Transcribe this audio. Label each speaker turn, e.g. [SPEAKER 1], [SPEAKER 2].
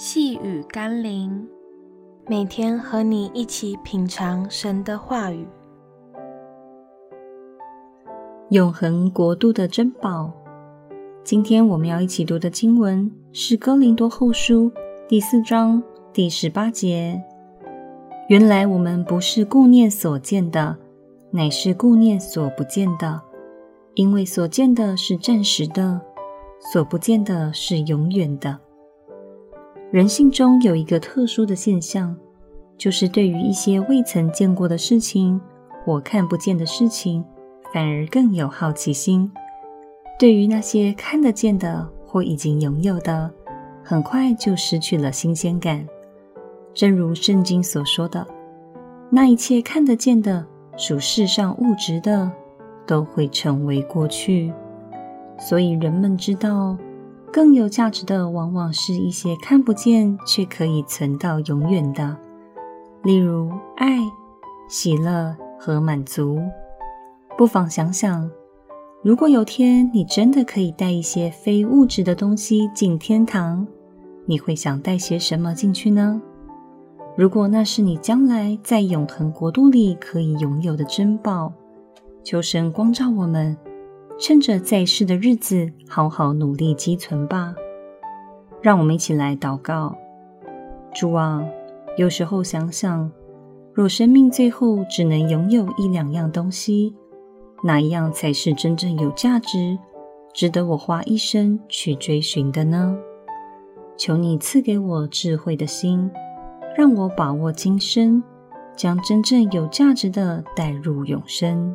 [SPEAKER 1] 细雨甘霖，每天和你一起品尝神的话语，
[SPEAKER 2] 永恒国度的珍宝。今天我们要一起读的经文是《哥林多后书》第四章第十八节。原来我们不是顾念所见的，乃是顾念所不见的，因为所见的是暂时的，所不见的是永远的。人性中有一个特殊的现象，就是对于一些未曾见过的事情或看不见的事情，反而更有好奇心。对于那些看得见的或已经拥有的，很快就失去了新鲜感。正如圣经所说的，那一切看得见的属世上物质的，都会成为过去。所以人们知道，更有价值的，往往是一些看不见却可以存到永远的，例如爱、喜乐和满足。不妨想想，如果有天你真的可以带一些非物质的东西进天堂，你会想带些什么进去呢？如果那是你将来在永恒国度里可以拥有的珍宝，求神光照我们，趁着在世的日子，好好努力积存吧。让我们一起来祷告：主啊，有时候想想，若生命最后只能拥有一两样东西，哪一样才是真正有价值、值得我花一生去追寻的呢？求你赐给我智慧的心。让我把握今生，将真正有价值的带入永生。